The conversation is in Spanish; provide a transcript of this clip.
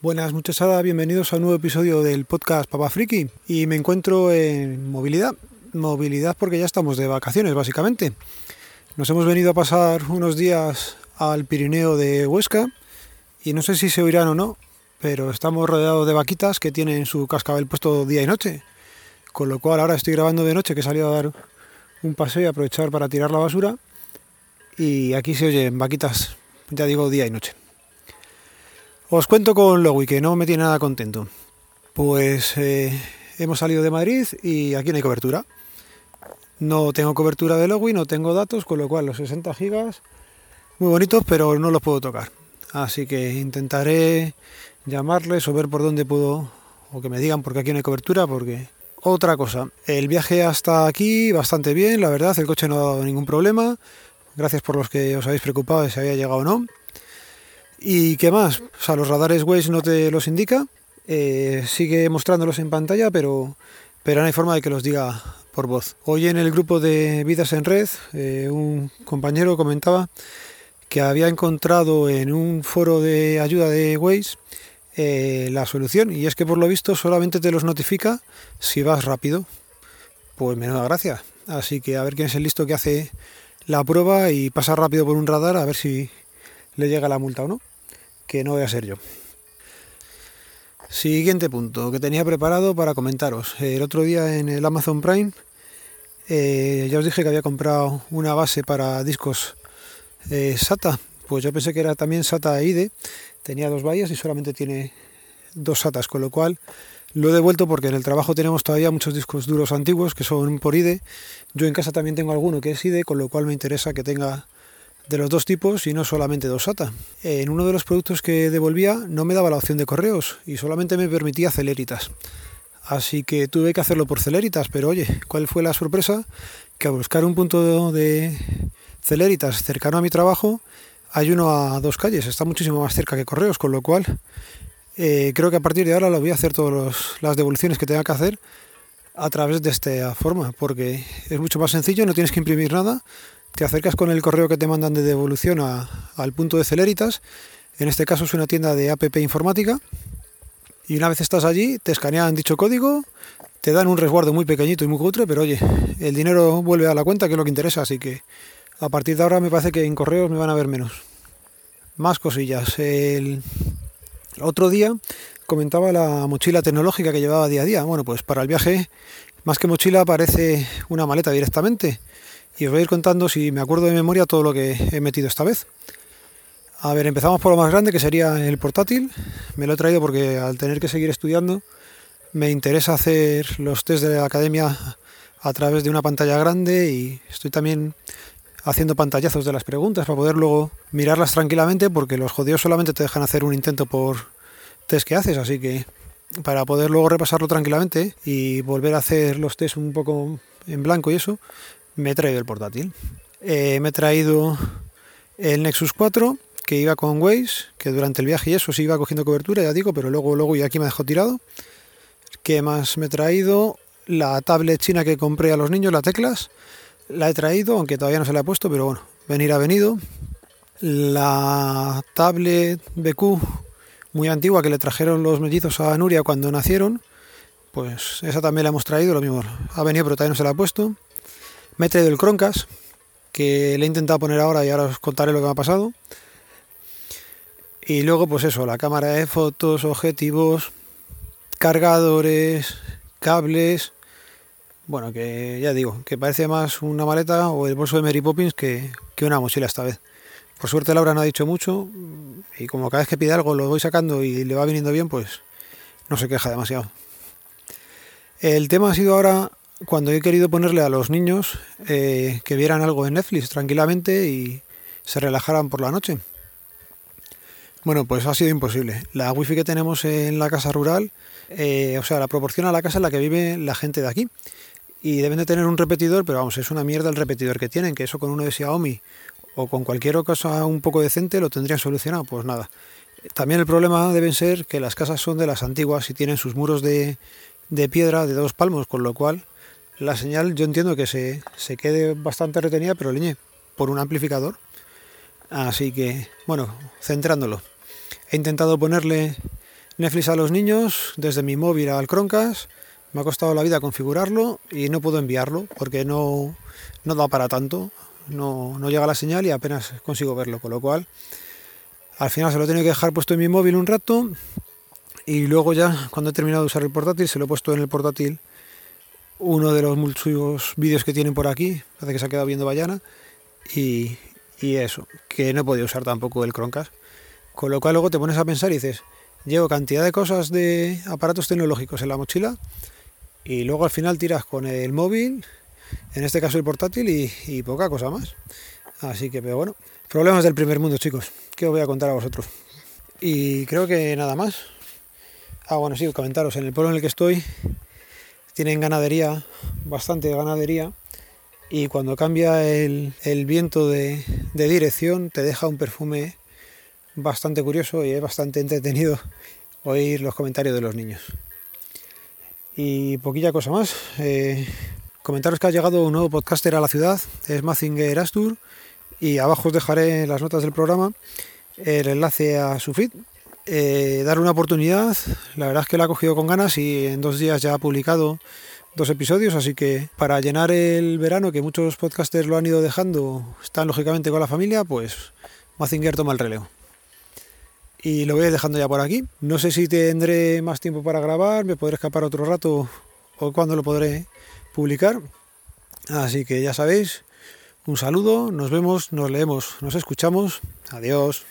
Buenas muchachada, bienvenidos a un nuevo episodio del podcast Papa Friki y me encuentro en movilidad. Movilidad porque ya estamos de vacaciones básicamente. Nos hemos venido a pasar unos días al Pirineo de Huesca y no sé si se oirán o no, pero estamos rodeados de vaquitas que tienen su cascabel puesto día y noche. Con lo cual ahora estoy grabando de noche que he salido a dar un paseo y aprovechar para tirar la basura y aquí se oyen vaquitas, ya digo, día y noche. Os cuento con Logui, que no me tiene nada contento. Pues eh, hemos salido de Madrid y aquí no hay cobertura. No tengo cobertura de Logui, no tengo datos, con lo cual los 60 gigas, muy bonitos, pero no los puedo tocar. Así que intentaré llamarles o ver por dónde puedo, o que me digan porque aquí no hay cobertura, porque... Otra cosa, el viaje hasta aquí bastante bien, la verdad, el coche no ha dado ningún problema. Gracias por los que os habéis preocupado de si había llegado o no. ¿Y qué más? O sea, los radares Waze no te los indica. Eh, sigue mostrándolos en pantalla, pero, pero no hay forma de que los diga por voz. Hoy en el grupo de Vidas en Red, eh, un compañero comentaba que había encontrado en un foro de ayuda de Waze eh, la solución y es que por lo visto solamente te los notifica si vas rápido. Pues menuda gracia. Así que a ver quién es el listo que hace la prueba y pasa rápido por un radar a ver si le llega la multa o no, que no voy a ser yo. Siguiente punto que tenía preparado para comentaros. El otro día en el Amazon Prime eh, ya os dije que había comprado una base para discos eh, SATA. Pues yo pensé que era también SATA IDE. Tenía dos vallas y solamente tiene dos SATAs, con lo cual lo he devuelto porque en el trabajo tenemos todavía muchos discos duros antiguos que son por IDE. Yo en casa también tengo alguno que es IDE, con lo cual me interesa que tenga de los dos tipos y no solamente dos SATA. En uno de los productos que devolvía no me daba la opción de correos y solamente me permitía Celeritas. Así que tuve que hacerlo por Celeritas, pero oye, ¿cuál fue la sorpresa? Que a buscar un punto de Celeritas cercano a mi trabajo hay uno a dos calles, está muchísimo más cerca que correos, con lo cual eh, creo que a partir de ahora lo voy a hacer todas las devoluciones que tenga que hacer a través de esta forma, porque es mucho más sencillo, no tienes que imprimir nada, te acercas con el correo que te mandan de devolución al punto de Celeritas, en este caso es una tienda de APP informática, y una vez estás allí, te escanean dicho código, te dan un resguardo muy pequeñito y muy cutre, pero oye, el dinero vuelve a la cuenta, que es lo que interesa, así que a partir de ahora me parece que en correos me van a ver menos. Más cosillas. El, otro día comentaba la mochila tecnológica que llevaba día a día. Bueno, pues para el viaje, más que mochila, parece una maleta directamente. Y os voy a ir contando, si me acuerdo de memoria, todo lo que he metido esta vez. A ver, empezamos por lo más grande, que sería el portátil. Me lo he traído porque al tener que seguir estudiando, me interesa hacer los test de la academia a través de una pantalla grande y estoy también haciendo pantallazos de las preguntas para poder luego mirarlas tranquilamente porque los jodidos solamente te dejan hacer un intento por test que haces, así que para poder luego repasarlo tranquilamente y volver a hacer los test un poco en blanco y eso, me he traído el portátil. Eh, me he traído el Nexus 4 que iba con Waze, que durante el viaje y eso sí iba cogiendo cobertura, ya digo, pero luego, luego y aquí me dejó tirado. ¿Qué más me he traído? La tablet china que compré a los niños, las teclas la he traído, aunque todavía no se la he puesto, pero bueno, venir ha venido. La tablet BQ muy antigua que le trajeron los mellizos a Nuria cuando nacieron, pues esa también la hemos traído, lo mismo, ha venido pero todavía no se la ha puesto. Me he traído el Croncast, que le he intentado poner ahora y ahora os contaré lo que me ha pasado. Y luego pues eso, la cámara de fotos, objetivos, cargadores, cables, bueno, que ya digo, que parece más una maleta o el bolso de Mary Poppins que, una mochila esta vez. Por suerte Laura no ha dicho mucho y como cada vez que pide algo lo voy sacando y le va viniendo bien, pues no se queja demasiado. El tema ha sido ahora cuando he querido ponerle a los niños eh, que vieran algo en Netflix tranquilamente y se relajaran por la noche. Bueno, pues ha sido imposible. La wifi que tenemos en la casa rural, eh, o sea, la proporciona la casa en la que vive la gente de aquí y deben de tener un repetidor, pero vamos, es una mierda el repetidor que tienen, que eso con uno de Xiaomi o con cualquier cosa un poco decente lo tendrían solucionado, pues nada. También el problema deben ser que las casas son de las antiguas y tienen sus muros de, de piedra de dos palmos, con lo cual la señal yo entiendo que se, se quede bastante retenida, pero leñe, por un amplificador. Así que, bueno, centrándolo. He intentado ponerle Netflix a los niños desde mi móvil al Chromecast. Me ha costado la vida configurarlo y no puedo enviarlo porque no, no da para tanto. No, no llega la señal y apenas consigo verlo. Con lo cual, al final se lo he tenido que dejar puesto en mi móvil un rato y luego ya cuando he terminado de usar el portátil se lo he puesto en el portátil uno de los muchos vídeos que tienen por aquí, parece que se ha quedado viendo Bayana, y, y, eso, que no he podido usar tampoco el Chromecast. Con lo cual luego te pones a pensar y dices, llevo cantidad de cosas de aparatos tecnológicos en la mochila y luego al final tiras con el móvil, en este caso el portátil y, y poca cosa más. Así que, pero bueno, problemas del primer mundo, chicos, que os voy a contar a vosotros. Y creo que nada más. Ah, bueno, sí, comentaros, en el pueblo en el que estoy tienen ganadería, bastante ganadería, y cuando cambia el, viento de, dirección te deja un perfume bastante curioso y es bastante entretenido oír los comentarios de los niños. Y poquilla cosa más. Eh, comentaros que ha llegado un nuevo podcaster a la ciudad, es Mazinger Astur, y abajo os dejaré en las notas del programa el enlace a su feed eh, dar una oportunidad. La verdad es que la ha cogido con ganas y en dos días ya ha publicado dos episodios, así que para llenar el verano, que muchos podcasters lo han ido dejando, están lógicamente con la familia, pues Mazinger toma el relevo. Y lo voy dejando ya por aquí. No sé si tendré más tiempo para grabar, me podré escapar otro rato o cuando lo podré publicar. Así que ya sabéis, un saludo, nos vemos, nos leemos, nos escuchamos. Adiós.